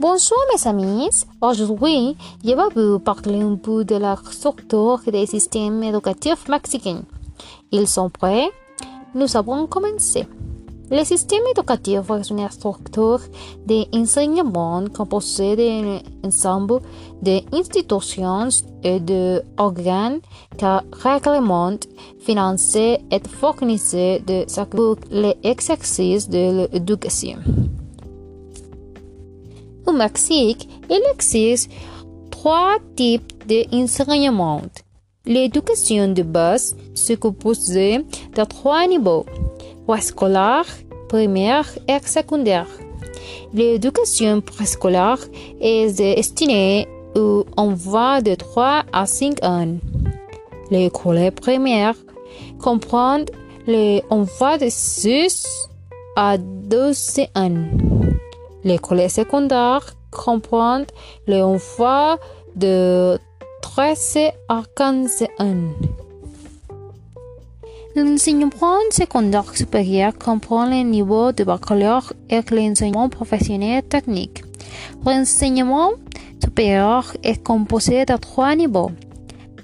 Bonjour mes amis, aujourd'hui je vais vous parler un peu de la structure des systèmes éducatifs mexicains. Ils sont prêts? Nous avons commencé. Le système éducatif est une structure d'enseignement composée d'un ensemble d'institutions et d'organes qui réglementent, financent et fournissent de l'exercice de l'éducation. Au Mexique, il existe trois types d'enseignement. L'éducation de base se compose de trois niveaux préscolaire, primaire et secondaire. L'éducation préscolaire est destinée aux enfants de 3 à 5 ans. L'école primaire comprend les enfants de 6 à 12 ans. L'école secondaire comprend les enfants de 13 à 15 ans. L'enseignement secondaire supérieur comprend les niveaux de baccalauréat et l'enseignement professionnel technique. L'enseignement supérieur est composé de trois niveaux.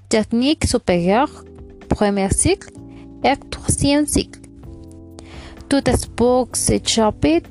Technique supérieure, premier cycle et troisième cycle. Tout ce chapitre.